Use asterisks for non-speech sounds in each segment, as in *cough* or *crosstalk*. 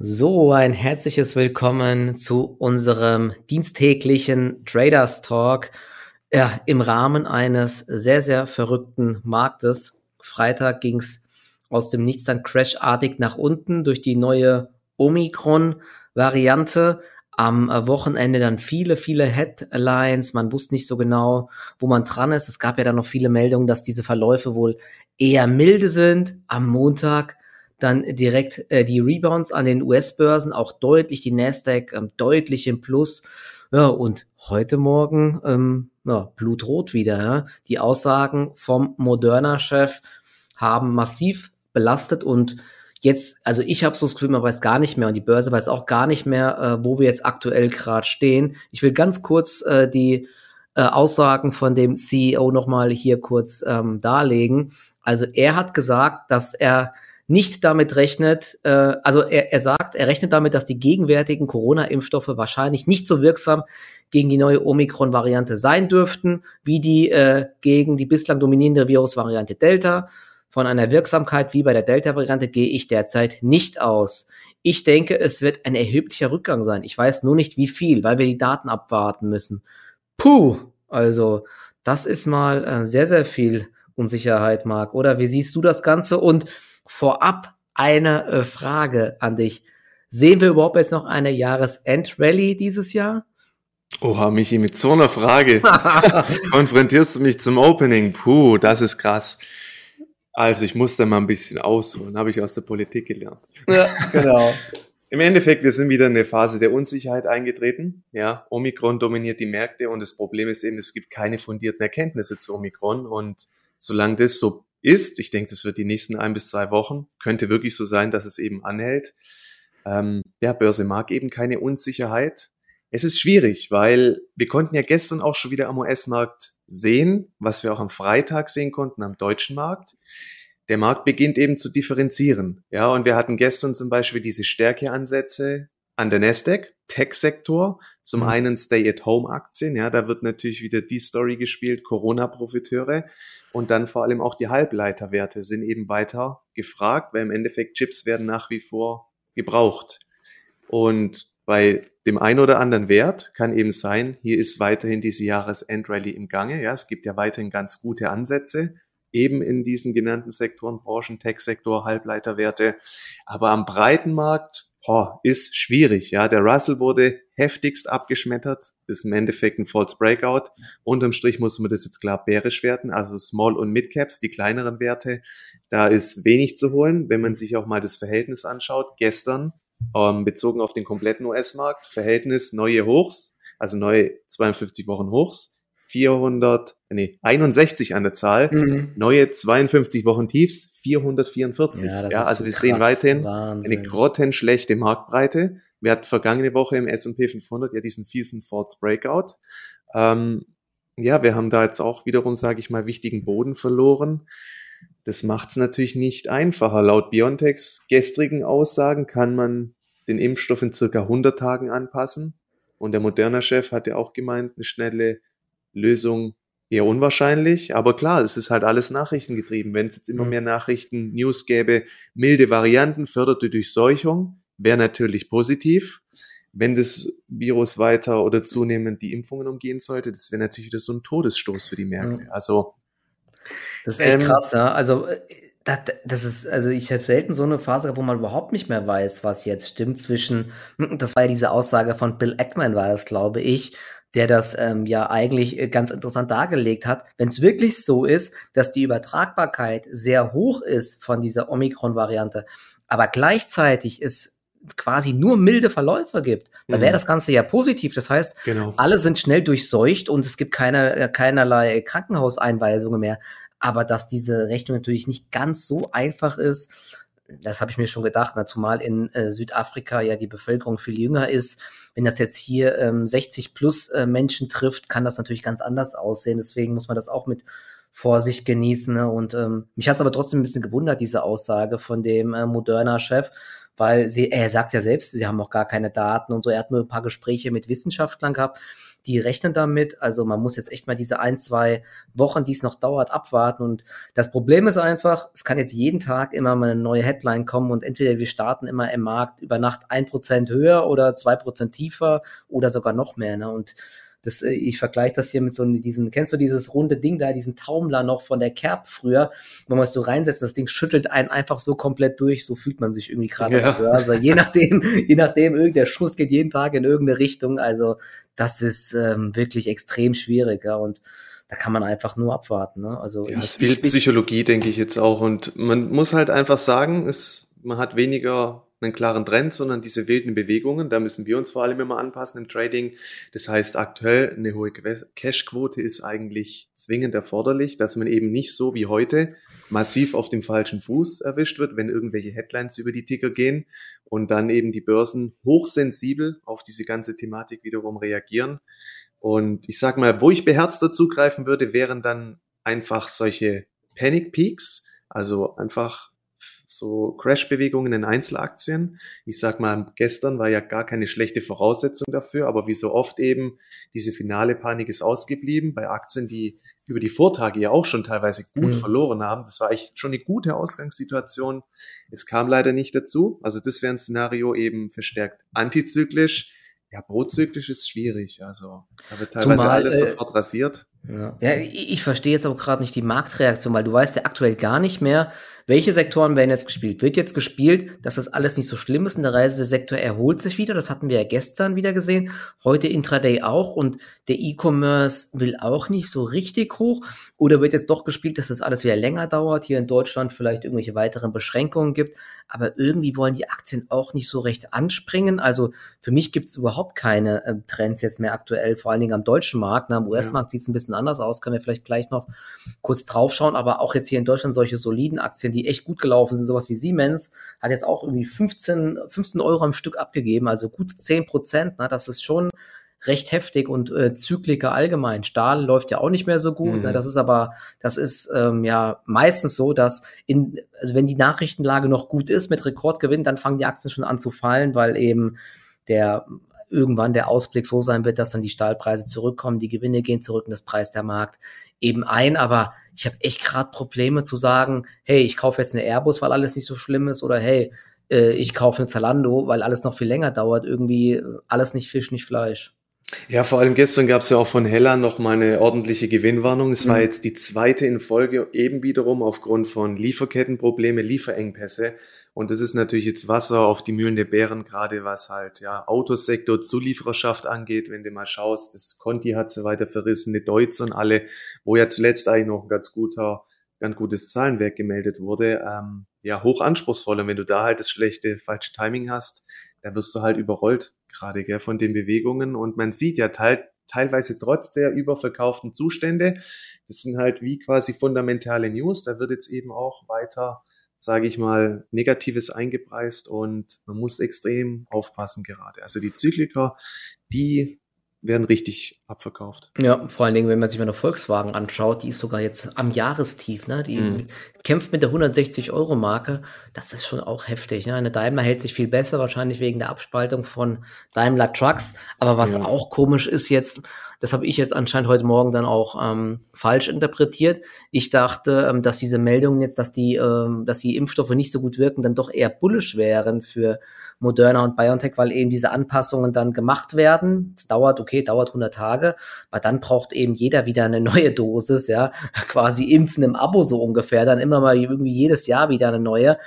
So, ein herzliches Willkommen zu unserem diensttäglichen Traders Talk. Ja, im Rahmen eines sehr, sehr verrückten Marktes. Freitag ging's aus dem Nichts dann crashartig nach unten durch die neue Omikron-Variante. Am Wochenende dann viele, viele Headlines. Man wusste nicht so genau, wo man dran ist. Es gab ja dann noch viele Meldungen, dass diese Verläufe wohl eher milde sind. Am Montag dann direkt äh, die Rebounds an den US-Börsen, auch deutlich, die Nasdaq ähm, deutlich im Plus. Ja, und heute Morgen ähm, ja, blutrot wieder. Ja. Die Aussagen vom Moderna-Chef haben massiv belastet und jetzt, also ich habe so das Gefühl, man weiß gar nicht mehr und die Börse weiß auch gar nicht mehr, äh, wo wir jetzt aktuell gerade stehen. Ich will ganz kurz äh, die äh, Aussagen von dem CEO nochmal hier kurz ähm, darlegen. Also er hat gesagt, dass er nicht damit rechnet, äh, also er, er sagt, er rechnet damit, dass die gegenwärtigen Corona-Impfstoffe wahrscheinlich nicht so wirksam gegen die neue Omikron-Variante sein dürften, wie die äh, gegen die bislang dominierende Virusvariante Delta. Von einer Wirksamkeit wie bei der Delta-Variante gehe ich derzeit nicht aus. Ich denke, es wird ein erheblicher Rückgang sein. Ich weiß nur nicht, wie viel, weil wir die Daten abwarten müssen. Puh, also das ist mal äh, sehr, sehr viel Unsicherheit, Marc. Oder wie siehst du das Ganze? Und vorab eine äh, Frage an dich. Sehen wir überhaupt jetzt noch eine Jahresend-Rallye dieses Jahr? Oha, Michi, mit so einer Frage *laughs* konfrontierst du mich zum Opening. Puh, das ist krass. Also ich muss da mal ein bisschen ausholen, habe ich aus der Politik gelernt. Ja, genau. *laughs* Im Endeffekt, wir sind wieder in eine Phase der Unsicherheit eingetreten. Ja, Omikron dominiert die Märkte und das Problem ist eben, es gibt keine fundierten Erkenntnisse zu Omikron und solange das so ist. Ich denke, das wird die nächsten ein bis zwei Wochen. Könnte wirklich so sein, dass es eben anhält. Ähm, ja, Börse mag eben keine Unsicherheit. Es ist schwierig, weil wir konnten ja gestern auch schon wieder am US-Markt sehen, was wir auch am Freitag sehen konnten am deutschen Markt. Der Markt beginnt eben zu differenzieren. Ja, und wir hatten gestern zum Beispiel diese Stärkeansätze an der Nasdaq, Tech-Sektor, zum mhm. einen Stay-at-Home-Aktien, ja, da wird natürlich wieder die Story gespielt, Corona-Profiteure und dann vor allem auch die Halbleiterwerte sind eben weiter gefragt, weil im Endeffekt Chips werden nach wie vor gebraucht. Und bei dem einen oder anderen Wert kann eben sein, hier ist weiterhin diese Jahresendrallye im Gange. Ja, es gibt ja weiterhin ganz gute Ansätze, eben in diesen genannten Sektoren, Branchen, Tech-Sektor, Halbleiterwerte. Aber am breiten Markt boah, ist schwierig. Ja, der Russell wurde heftigst abgeschmettert, ist im Endeffekt ein False Breakout. Unterm Strich muss man das jetzt klar bärisch werten, also Small und Mid Caps, die kleineren Werte. Da ist wenig zu holen, wenn man sich auch mal das Verhältnis anschaut. Gestern ähm, bezogen auf den kompletten US-Markt, Verhältnis neue Hochs, also neue 52 Wochen Hochs 400, nee, 61 an der Zahl, mhm. neue 52 Wochen Tiefs, 444. Ja, ja also wir krass, sehen weiterhin Wahnsinn. eine grottenschlechte Marktbreite. Wir hatten vergangene Woche im S&P 500 ja diesen fiesen False Breakout. Ähm, ja, wir haben da jetzt auch wiederum, sage ich mal, wichtigen Boden verloren. Das macht es natürlich nicht einfacher. Laut BioNTechs gestrigen Aussagen kann man den Impfstoff in circa 100 Tagen anpassen. Und der Moderna-Chef hat ja auch gemeint, eine schnelle Lösung eher unwahrscheinlich. Aber klar, es ist halt alles nachrichtengetrieben. Wenn es jetzt immer mhm. mehr Nachrichten, News gäbe, milde Varianten, förderte Durchseuchung, wäre natürlich positiv. Wenn das Virus weiter oder zunehmend die Impfungen umgehen sollte, das wäre natürlich wieder so ein Todesstoß für die Märkte. Also das ist echt ähm, krass, ja. Also äh, das, das ist, also ich habe selten so eine Phase, wo man überhaupt nicht mehr weiß, was jetzt stimmt zwischen, *clears throat* das war ja diese Aussage von Bill Eckman, war das, glaube ich, der das ähm, ja eigentlich äh, ganz interessant dargelegt hat. Wenn es wirklich so ist, dass die Übertragbarkeit sehr hoch ist von dieser Omikron-Variante, aber gleichzeitig es quasi nur milde Verläufe gibt, dann wäre mhm. das Ganze ja positiv. Das heißt, genau. alle sind schnell durchseucht und es gibt keine, äh, keinerlei Krankenhauseinweisungen mehr. Aber dass diese Rechnung natürlich nicht ganz so einfach ist, das habe ich mir schon gedacht, na, zumal in äh, Südafrika ja die Bevölkerung viel jünger ist. Wenn das jetzt hier ähm, 60 plus äh, Menschen trifft, kann das natürlich ganz anders aussehen. Deswegen muss man das auch mit Vorsicht genießen. Ne? Und ähm, mich hat es aber trotzdem ein bisschen gewundert, diese Aussage von dem äh, Moderna-Chef, weil sie, er sagt ja selbst, sie haben auch gar keine Daten und so. Er hat nur ein paar Gespräche mit Wissenschaftlern gehabt die rechnen damit. Also man muss jetzt echt mal diese ein, zwei Wochen, die es noch dauert, abwarten. Und das Problem ist einfach, es kann jetzt jeden Tag immer mal eine neue Headline kommen und entweder wir starten immer im Markt über Nacht ein Prozent höher oder zwei Prozent tiefer oder sogar noch mehr. Ne? Und das, äh, ich vergleiche das hier mit so diesen, kennst du dieses runde Ding da, diesen Taumler noch von der Kerb früher, wenn man es so reinsetzt, das Ding schüttelt einen einfach so komplett durch, so fühlt man sich irgendwie gerade ja. Also je nachdem, *laughs* je nachdem, irgendein Schuss geht jeden Tag in irgendeine Richtung. Also das ist ähm, wirklich extrem schwierig, ja. Und da kann man einfach nur abwarten. Ne? Also ja, es spielt Psychologie, denke ich jetzt auch. Und man muss halt einfach sagen, es, man hat weniger einen klaren Trend, sondern diese wilden Bewegungen. Da müssen wir uns vor allem immer anpassen im Trading. Das heißt, aktuell eine hohe Cash-Quote ist eigentlich zwingend erforderlich, dass man eben nicht so wie heute massiv auf dem falschen Fuß erwischt wird, wenn irgendwelche Headlines über die Ticker gehen und dann eben die Börsen hochsensibel auf diese ganze Thematik wiederum reagieren. Und ich sag mal, wo ich beherzter zugreifen würde, wären dann einfach solche Panic Peaks, also einfach so Crash-Bewegungen in Einzelaktien. Ich sag mal, gestern war ja gar keine schlechte Voraussetzung dafür, aber wie so oft eben, diese finale Panik ist ausgeblieben bei Aktien, die über die Vortage ja auch schon teilweise gut mhm. verloren haben. Das war echt schon eine gute Ausgangssituation. Es kam leider nicht dazu. Also das wäre ein Szenario eben verstärkt antizyklisch. Ja, prozyklisch ist schwierig. Also da wird teilweise Zumal, alles äh, sofort rasiert. Ja, ja ich, ich verstehe jetzt auch gerade nicht die Marktreaktion, weil du weißt ja aktuell gar nicht mehr, welche Sektoren werden jetzt gespielt? Wird jetzt gespielt, dass das alles nicht so schlimm ist und der Reisesektor erholt sich wieder? Das hatten wir ja gestern wieder gesehen, heute Intraday auch und der E-Commerce will auch nicht so richtig hoch. Oder wird jetzt doch gespielt, dass das alles wieder länger dauert, hier in Deutschland vielleicht irgendwelche weiteren Beschränkungen gibt? Aber irgendwie wollen die Aktien auch nicht so recht anspringen. Also für mich gibt es überhaupt keine äh, Trends jetzt mehr aktuell, vor allen Dingen am deutschen Markt. Na, Am US-Markt ja. sieht es ein bisschen anders aus, können wir vielleicht gleich noch kurz draufschauen. Aber auch jetzt hier in Deutschland solche soliden Aktien, die echt gut gelaufen sind, sowas wie Siemens, hat jetzt auch irgendwie 15, 15 Euro am Stück abgegeben, also gut 10 Prozent. Ne? Das ist schon recht heftig und äh, Zykliker allgemein. Stahl läuft ja auch nicht mehr so gut. Ne? Mhm. Ne? Das ist aber, das ist ähm, ja meistens so, dass in, also wenn die Nachrichtenlage noch gut ist mit Rekordgewinn, dann fangen die Aktien schon an zu fallen, weil eben der irgendwann der Ausblick so sein wird, dass dann die Stahlpreise zurückkommen, die Gewinne gehen zurück und das Preis der Markt eben ein. Aber ich habe echt gerade Probleme zu sagen, hey, ich kaufe jetzt eine Airbus, weil alles nicht so schlimm ist, oder hey, äh, ich kaufe eine Zalando, weil alles noch viel länger dauert. Irgendwie äh, alles nicht Fisch, nicht Fleisch. Ja, vor allem gestern gab es ja auch von Hella noch mal eine ordentliche Gewinnwarnung. Es mhm. war jetzt die zweite in Folge, eben wiederum aufgrund von Lieferkettenprobleme, Lieferengpässe. Und das ist natürlich jetzt Wasser auf die Mühlen der Bären, gerade was halt ja Autosektor, Zuliefererschaft angeht. Wenn du mal schaust, das Conti hat so weiter verrissen, die Deutz und alle, wo ja zuletzt eigentlich noch ein ganz guter, ganz gutes Zahlenwerk gemeldet wurde. Ähm, ja, hoch anspruchsvoll. Und wenn du da halt das schlechte, falsche Timing hast, dann wirst du halt überrollt gerade gell, von den Bewegungen. Und man sieht ja teil, teilweise trotz der überverkauften Zustände, das sind halt wie quasi fundamentale News. Da wird jetzt eben auch weiter, sage ich mal, Negatives eingepreist und man muss extrem aufpassen gerade. Also die Zykliker, die werden richtig abverkauft. Ja, vor allen Dingen, wenn man sich mal eine Volkswagen anschaut, die ist sogar jetzt am Jahrestief, ne? Die mm. kämpft mit der 160-Euro-Marke. Das ist schon auch heftig. Ne? Eine Daimler hält sich viel besser, wahrscheinlich wegen der Abspaltung von Daimler Trucks. Aber was ja. auch komisch ist jetzt, das habe ich jetzt anscheinend heute Morgen dann auch ähm, falsch interpretiert. Ich dachte, ähm, dass diese Meldungen jetzt, dass die, ähm, dass die Impfstoffe nicht so gut wirken, dann doch eher bullisch wären für Moderna und BioNTech, weil eben diese Anpassungen dann gemacht werden. Es dauert, okay, dauert 100 Tage, aber dann braucht eben jeder wieder eine neue Dosis, ja, *laughs* quasi impfen im Abo so ungefähr, dann immer mal irgendwie jedes Jahr wieder eine neue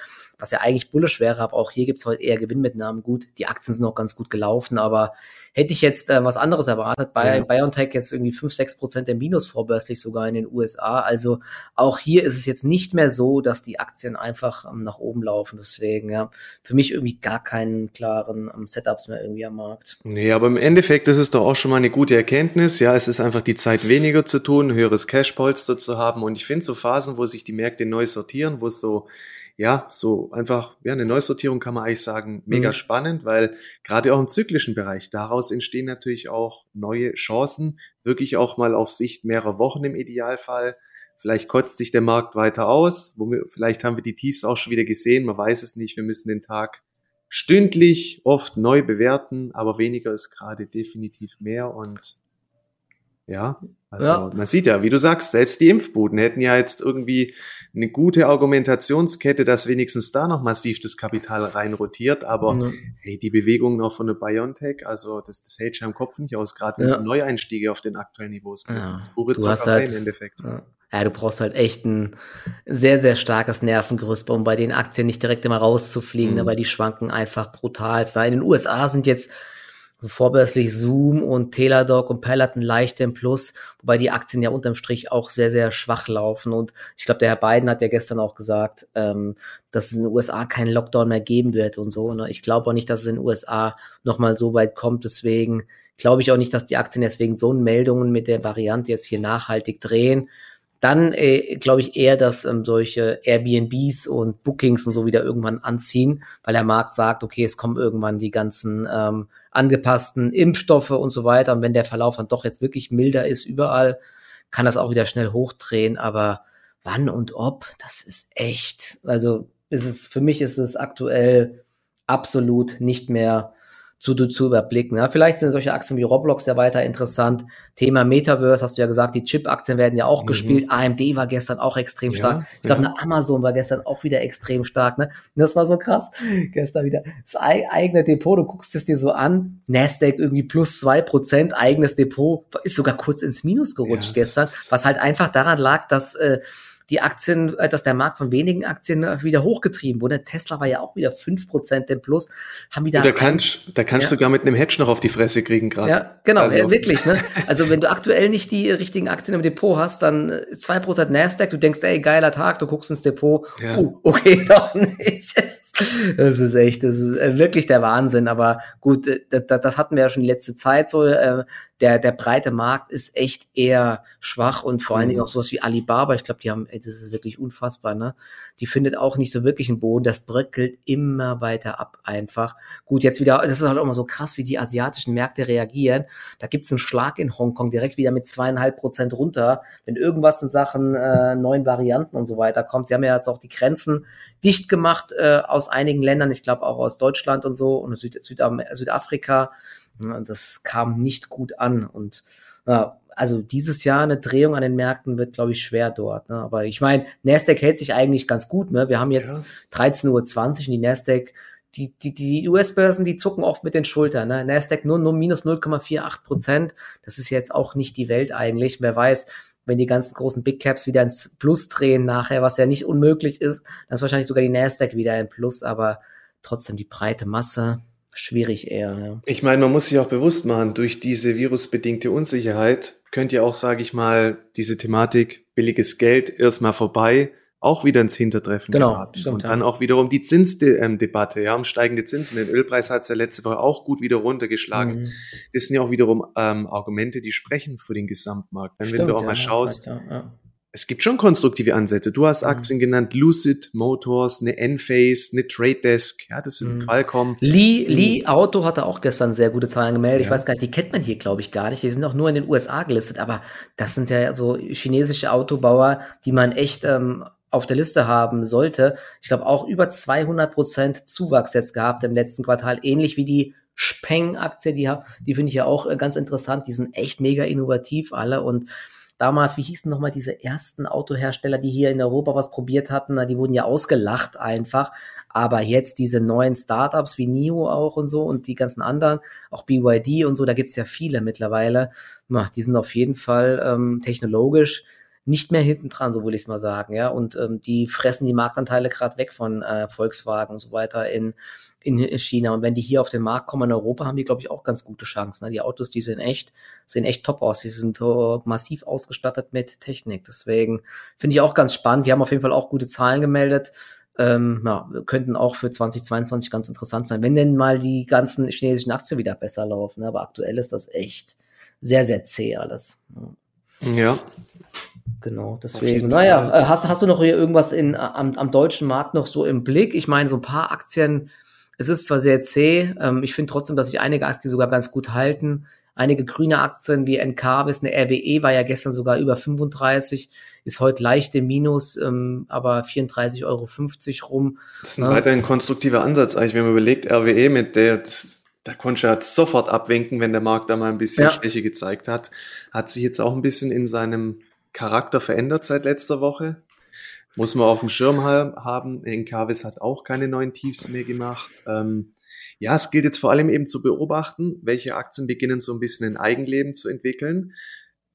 was ja eigentlich bullisch wäre, aber auch hier gibt's heute eher Gewinnmitnahmen. Gut, die Aktien sind noch ganz gut gelaufen, aber hätte ich jetzt äh, was anderes erwartet. Bei ja. BioNTech jetzt irgendwie 5, 6 Prozent der Minus vorbörslich sogar in den USA. Also auch hier ist es jetzt nicht mehr so, dass die Aktien einfach ähm, nach oben laufen. Deswegen, ja, für mich irgendwie gar keinen klaren ähm, Setups mehr irgendwie am Markt. Nee, aber im Endeffekt ist es doch auch schon mal eine gute Erkenntnis. Ja, es ist einfach die Zeit weniger zu tun, höheres Cashpolster zu haben. Und ich finde so Phasen, wo sich die Märkte neu sortieren, wo es so ja, so einfach, ja, eine Neusortierung kann man eigentlich sagen, mega mhm. spannend, weil gerade auch im zyklischen Bereich, daraus entstehen natürlich auch neue Chancen, wirklich auch mal auf Sicht mehrerer Wochen im Idealfall. Vielleicht kotzt sich der Markt weiter aus, wo wir, vielleicht haben wir die Tiefs auch schon wieder gesehen, man weiß es nicht, wir müssen den Tag stündlich oft neu bewerten, aber weniger ist gerade definitiv mehr und Ja, also ja. man sieht ja, wie du sagst, selbst die Impfbuden hätten ja jetzt irgendwie eine gute Argumentationskette, dass wenigstens da noch massiv das Kapital reinrotiert. Aber ja. hey, die Bewegung noch von der BioNTech, also das, das hält schon am Kopf nicht aus, gerade wenn es ja. um Neueinstiege auf den aktuellen Niveaus geht. Ja. Das ist pure Zockerei halt, im Endeffekt. Ja. du brauchst halt echt ein sehr, sehr starkes Nervengerüst, um bei den Aktien nicht direkt immer rauszufliegen, mhm. weil die schwanken einfach brutal. In den USA sind jetzt vorbörslich Zoom und Teladoc und Peloton leicht im Plus, wobei die Aktien ja unterm Strich auch sehr, sehr schwach laufen. Und ich glaube, der Herr Biden hat ja gestern auch gesagt, ähm, dass es in den USA keinen Lockdown mehr geben wird und so. Ne? Ich glaube auch nicht, dass es in den USA nochmal so weit kommt. Deswegen glaube ich auch nicht, dass die Aktien deswegen so Meldungen mit der Variante jetzt hier nachhaltig drehen. Dann äh, glaube ich eher, dass ähm, solche Airbnbs und Bookings und so wieder irgendwann anziehen, weil der Markt sagt, okay, es kommen irgendwann die ganzen ähm, angepassten Impfstoffe und so weiter. Und wenn der Verlauf dann doch jetzt wirklich milder ist überall, kann das auch wieder schnell hochdrehen. Aber wann und ob, das ist echt. Also ist es, für mich ist es aktuell absolut nicht mehr zu, zu überblicken. Ja, vielleicht sind solche Aktien wie Roblox ja weiter interessant. Thema Metaverse, hast du ja gesagt, die Chip-Aktien werden ja auch mhm. gespielt. AMD war gestern auch extrem stark. Ja, ich glaube, ja. eine Amazon war gestern auch wieder extrem stark. Ne? Und das war so krass. *laughs* Gestern wieder das eigene Depot, du guckst es dir so an. Nasdaq irgendwie plus zwei Prozent, eigenes Depot, ist sogar kurz ins Minus gerutscht ja, gestern, was halt einfach daran lag, dass äh, die Aktien, äh, dass der Markt von wenigen Aktien äh, wieder hochgetrieben wurde. Tesla war ja auch wieder fünf Prozent im Plus. Haben wieder da kannst, da kannst ja. du sogar mit einem Hedge noch auf die Fresse kriegen gerade. Ja, genau, also. wirklich. Ne? Also wenn du aktuell nicht die richtigen Aktien im Depot hast, dann äh, zwei Prozent Nasdaq, du denkst, ey, geiler Tag, du guckst ins Depot. Ja. Uh, okay, *laughs* doch nicht. Das ist echt, das ist wirklich der Wahnsinn. Aber gut, das, das hatten wir ja schon die letzte Zeit so der, der breite Markt ist echt eher schwach und vor allen Dingen mhm. auch sowas wie Alibaba, ich glaube, die haben, das ist wirklich unfassbar, ne? Die findet auch nicht so wirklich einen Boden, das bröckelt immer weiter ab einfach. Gut, jetzt wieder, das ist halt auch immer so krass, wie die asiatischen Märkte reagieren. Da gibt's einen Schlag in Hongkong direkt wieder mit zweieinhalb Prozent runter, wenn irgendwas in Sachen äh, neuen Varianten und so weiter kommt. Sie haben ja jetzt auch die Grenzen dicht gemacht äh, aus einigen Ländern, ich glaube auch aus Deutschland und so und Süd Südam Südafrika. Das kam nicht gut an. Und also dieses Jahr eine Drehung an den Märkten wird, glaube ich, schwer dort. Ne? Aber ich meine, Nasdaq hält sich eigentlich ganz gut. Ne? Wir haben jetzt ja. 13.20 Uhr und die Nasdaq, die, die, die US-Börsen, die zucken oft mit den Schultern. Ne? Nasdaq nur, nur minus 0,48 Prozent. Das ist jetzt auch nicht die Welt eigentlich. Wer weiß, wenn die ganzen großen Big Caps wieder ins Plus drehen nachher, was ja nicht unmöglich ist, dann ist wahrscheinlich sogar die Nasdaq wieder im Plus, aber trotzdem die breite Masse, schwierig eher. Ja. Ich meine, man muss sich auch bewusst machen, durch diese virusbedingte Unsicherheit könnte ja auch, sage ich mal, diese Thematik billiges Geld erstmal vorbei auch wieder ins Hintertreffen genau, geraten. Stimmt, und dann ja. auch wiederum die Zinsdebatte, ja, um steigende Zinsen. Den Ölpreis hat es ja letzte Woche auch gut wieder runtergeschlagen. Mhm. Das sind ja auch wiederum ähm, Argumente, die sprechen für den Gesamtmarkt. Wenn, stimmt, wenn du auch ja, mal schaust, ja, ja es gibt schon konstruktive Ansätze. Du hast mhm. Aktien mhm. genannt, Lucid Motors, eine Enphase, eine Trade Desk, ja, das sind mhm. Qualcomm. Lee, Lee Auto hatte auch gestern sehr gute Zahlen gemeldet. Ja. Ich weiß gar nicht, die kennt man hier, glaube ich, gar nicht. Die sind auch nur in den USA gelistet, aber das sind ja so chinesische Autobauer, die man echt ähm, auf der Liste haben sollte. Ich glaube auch über 200 Prozent Zuwachs jetzt gehabt im letzten Quartal, ähnlich wie die Speng-Aktie, die, die finde ich ja auch äh, ganz interessant. Die sind echt mega innovativ alle und damals, wie hießen nochmal diese ersten Autohersteller, die hier in Europa was probiert hatten, die wurden ja ausgelacht einfach. Aber jetzt diese neuen Startups wie NIO auch und so und die ganzen anderen, auch BYD und so, da gibt's ja viele mittlerweile. die sind auf jeden Fall ähm, technologisch nicht mehr hinten dran, so würde ich es mal sagen, ja. Und ähm, die fressen die Marktanteile gerade weg von äh, Volkswagen und so weiter in, in China. Und wenn die hier auf den Markt kommen in Europa, haben die, glaube ich, auch ganz gute Chancen. Ne? Die Autos, die sehen echt, sehen echt top aus. Die sind uh, massiv ausgestattet mit Technik. Deswegen finde ich auch ganz spannend. Die haben auf jeden Fall auch gute Zahlen gemeldet. Ähm, ja, könnten auch für 2022 ganz interessant sein, wenn denn mal die ganzen chinesischen Aktien wieder besser laufen. Ne? Aber aktuell ist das echt sehr, sehr zäh alles. Ja. ja. Genau, deswegen. Naja, äh, hast, hast du noch hier irgendwas in, am, am deutschen Markt noch so im Blick? Ich meine, so ein paar Aktien, es ist zwar sehr zäh, ähm, ich finde trotzdem, dass sich einige Aktien sogar ganz gut halten. Einige grüne Aktien wie NKBIS, eine RWE war ja gestern sogar über 35, ist heute leicht im Minus, ähm, aber 34,50 Euro rum. Das ist ein ja. weiterhin konstruktiver Ansatz eigentlich, wenn man überlegt, RWE mit der, das da konnte er sofort abwinken, wenn der Markt da mal ein bisschen ja. Schwäche gezeigt hat. Hat sich jetzt auch ein bisschen in seinem Charakter verändert seit letzter Woche. Muss man auf dem Schirm haben. Enkavis hat auch keine neuen Tiefs mehr gemacht. Ähm, ja, es gilt jetzt vor allem eben zu beobachten, welche Aktien beginnen so ein bisschen ein Eigenleben zu entwickeln.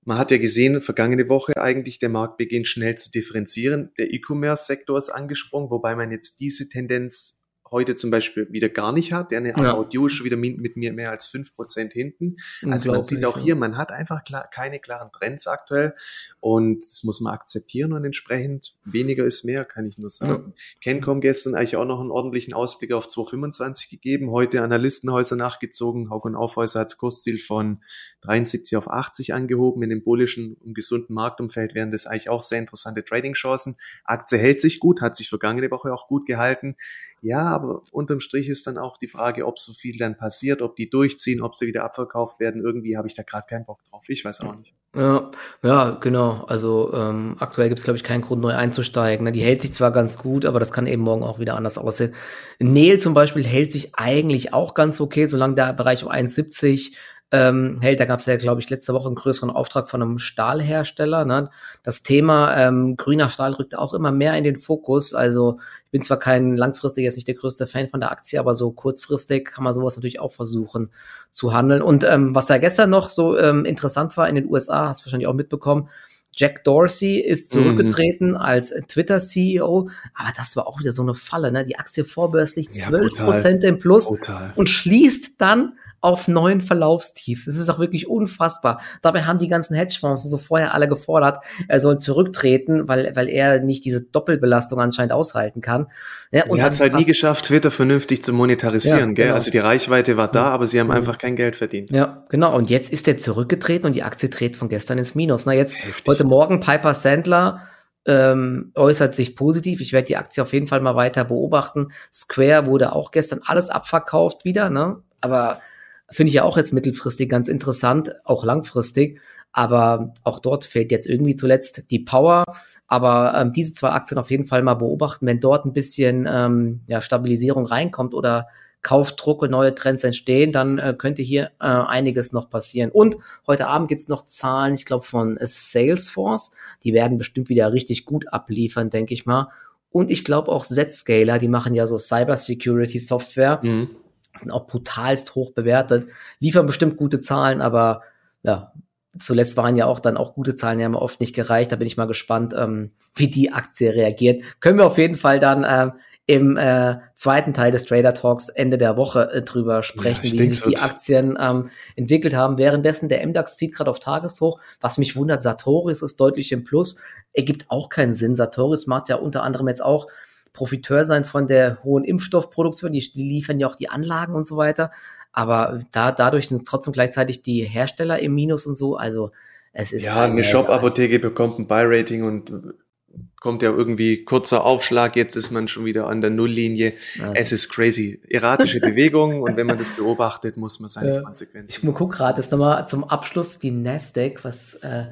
Man hat ja gesehen, vergangene Woche eigentlich, der Markt beginnt schnell zu differenzieren. Der E-Commerce-Sektor ist angesprungen, wobei man jetzt diese Tendenz heute zum Beispiel wieder gar nicht hat. Der eine ja. Audio ist schon wieder mit mir mehr als fünf Prozent hinten. Also man sieht auch hier, man hat einfach klar, keine klaren Trends aktuell und das muss man akzeptieren und entsprechend weniger ist mehr, kann ich nur sagen. Ja. Kencom gestern eigentlich auch noch einen ordentlichen Ausblick auf 225 gegeben, heute Analystenhäuser nachgezogen. Hauck und Aufhäuser hat das Kursziel von 73 auf 80 angehoben. In dem bullischen und gesunden Marktumfeld wären das eigentlich auch sehr interessante Trading-Chancen. Aktie hält sich gut, hat sich vergangene Woche auch gut gehalten. Ja, aber unterm Strich ist dann auch die Frage, ob so viel dann passiert, ob die durchziehen, ob sie wieder abverkauft werden. Irgendwie habe ich da gerade keinen Bock drauf. Ich weiß auch nicht. Ja, ja, genau. Also ähm, aktuell gibt es, glaube ich, keinen Grund, neu einzusteigen. Ne? Die hält sich zwar ganz gut, aber das kann eben morgen auch wieder anders aussehen. Neil zum Beispiel hält sich eigentlich auch ganz okay, solange der Bereich um 1,70 ähm, hält. Da gab es ja, glaube ich, letzte Woche einen größeren Auftrag von einem Stahlhersteller. Ne? Das Thema ähm, grüner Stahl rückt auch immer mehr in den Fokus. Also ich bin zwar kein langfristig jetzt nicht der größte Fan von der Aktie, aber so kurzfristig kann man sowas natürlich auch versuchen zu handeln. Und ähm, was da gestern noch so ähm, interessant war in den USA, hast du wahrscheinlich auch mitbekommen, Jack Dorsey ist mhm. zurückgetreten mhm. als Twitter-CEO, aber das war auch wieder so eine Falle, ne? Die Aktie vorbörslich 12 Prozent im Plus Total. und schließt dann auf neuen Verlaufstiefs. Das ist auch wirklich unfassbar. Dabei haben die ganzen Hedgefonds so vorher alle gefordert, er soll zurücktreten, weil, weil er nicht diese Doppelbelastung anscheinend aushalten kann. Ja, und er hat es halt nie geschafft, Twitter vernünftig zu monetarisieren, ja, gell? Genau. Also die Reichweite war da, aber sie haben einfach kein Geld verdient. Ja, genau. Und jetzt ist er zurückgetreten und die Aktie dreht von gestern ins Minus. Na, jetzt Heftig. heute Morgen Piper Sandler ähm, äußert sich positiv. Ich werde die Aktie auf jeden Fall mal weiter beobachten. Square wurde auch gestern alles abverkauft wieder, ne? Aber Finde ich ja auch jetzt mittelfristig ganz interessant, auch langfristig. Aber auch dort fehlt jetzt irgendwie zuletzt die Power. Aber ähm, diese zwei Aktien auf jeden Fall mal beobachten, wenn dort ein bisschen ähm, ja, Stabilisierung reinkommt oder Kaufdruck und neue Trends entstehen, dann äh, könnte hier äh, einiges noch passieren. Und heute Abend gibt's noch Zahlen, ich glaube, von Salesforce. Die werden bestimmt wieder richtig gut abliefern, denke ich mal. Und ich glaube auch Zscaler, die machen ja so Cybersecurity Software. Mhm sind auch brutalst hoch bewertet, liefern bestimmt gute Zahlen, aber ja, zuletzt waren ja auch dann auch gute Zahlen, die haben oft nicht gereicht. Da bin ich mal gespannt, ähm, wie die Aktie reagiert. Können wir auf jeden Fall dann ähm, im äh, zweiten Teil des Trader Talks Ende der Woche äh, drüber sprechen, ja, wie sich die Aktien ähm, entwickelt haben. Währenddessen der MDAX zieht gerade auf Tageshoch. Was mich wundert, Sartorius ist deutlich im Plus. Ergibt auch keinen Sinn. Sartorius macht ja unter anderem jetzt auch Profiteur sein von der hohen Impfstoffproduktion. Die, liefern ja auch die Anlagen und so weiter. Aber da, dadurch sind trotzdem gleichzeitig die Hersteller im Minus und so. Also es ist. Ja, halt eine Shop-Apotheke bekommt ein Buy-Rating und kommt ja irgendwie kurzer Aufschlag, jetzt ist man schon wieder an der Nulllinie. Ja, es ist crazy. Erratische *laughs* Bewegung und wenn man das beobachtet, muss man seine ja. Konsequenzen. Ich gucke gerade das nochmal zum Abschluss die Nasdaq, was äh,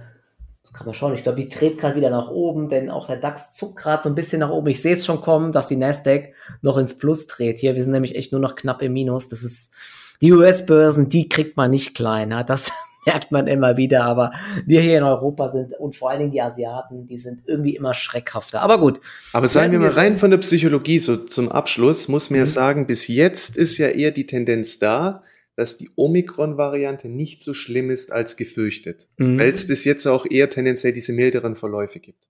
kann man schauen. Ich glaube, die dreht gerade wieder nach oben, denn auch der DAX zuckt gerade so ein bisschen nach oben. Ich sehe es schon kommen, dass die Nasdaq noch ins Plus dreht. Hier, wir sind nämlich echt nur noch knapp im Minus. Das ist die US-Börsen, die kriegt man nicht klein. Ja? Das *laughs* merkt man immer wieder. Aber wir hier in Europa sind und vor allen Dingen die Asiaten, die sind irgendwie immer schreckhafter. Aber gut. Aber sagen wir mal rein von der Psychologie so zum Abschluss, muss man mhm. ja sagen, bis jetzt ist ja eher die Tendenz da, dass die Omikron-Variante nicht so schlimm ist als gefürchtet, mhm. weil es bis jetzt auch eher tendenziell diese milderen Verläufe gibt.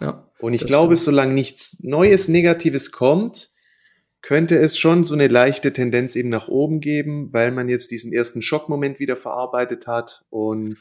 Ja, und ich glaube, stimmt. solange nichts Neues, Negatives kommt, könnte es schon so eine leichte Tendenz eben nach oben geben, weil man jetzt diesen ersten Schockmoment wieder verarbeitet hat und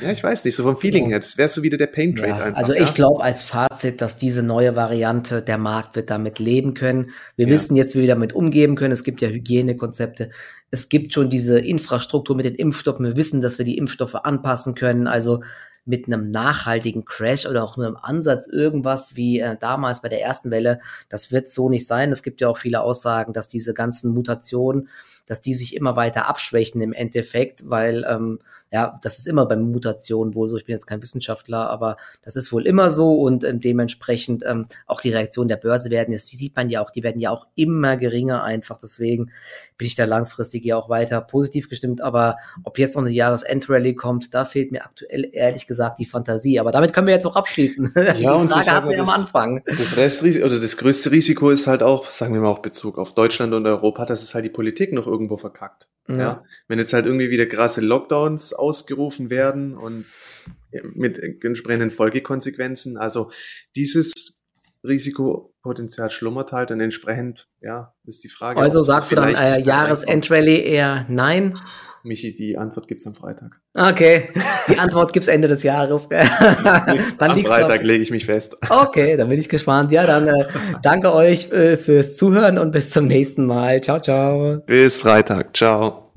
ja, ich weiß nicht, so vom Feeling her, das wäre so wieder der Pain Trade ja, einfach. Also ich ja? glaube als Fazit, dass diese neue Variante, der Markt wird damit leben können. Wir ja. wissen jetzt, wie wir damit umgehen können. Es gibt ja Hygienekonzepte. Es gibt schon diese Infrastruktur mit den Impfstoffen. Wir wissen, dass wir die Impfstoffe anpassen können. Also mit einem nachhaltigen Crash oder auch nur im Ansatz irgendwas wie äh, damals bei der ersten Welle, das wird so nicht sein. Es gibt ja auch viele Aussagen, dass diese ganzen Mutationen dass die sich immer weiter abschwächen im Endeffekt, weil ähm, ja, das ist immer bei Mutationen wohl so. Ich bin jetzt kein Wissenschaftler, aber das ist wohl immer so und ähm, dementsprechend ähm, auch die Reaktion der Börse werden jetzt, die sieht man ja auch, die werden ja auch immer geringer einfach. Deswegen bin ich da langfristig ja auch weiter positiv gestimmt. Aber ob jetzt noch eine Jahresendrallye kommt, da fehlt mir aktuell ehrlich gesagt die Fantasie. Aber damit können wir jetzt auch abschließen. *laughs* Ja, die und Frage hatten wir am Anfang. Das Restrisiko oder das größte Risiko ist halt auch, sagen wir mal auch Bezug auf Deutschland und Europa, dass es halt die Politik noch irgendwo verkackt. Ja. ja. Wenn jetzt halt irgendwie wieder krasse Lockdowns ausgerufen werden und mit entsprechenden Folgekonsequenzen. Also dieses Risikopotenzial schlummert halt und entsprechend, ja, ist die Frage. Also sagst du dann äh, Jahresendrallye eher nein? Michi, die Antwort gibt's am Freitag. Okay, die Antwort gibt's Ende des Jahres. *laughs* dann am Freitag lege ich mich fest. Okay, dann bin ich gespannt. Ja, dann äh, danke euch äh, fürs Zuhören und bis zum nächsten Mal. Ciao, ciao. Bis Freitag. Ciao.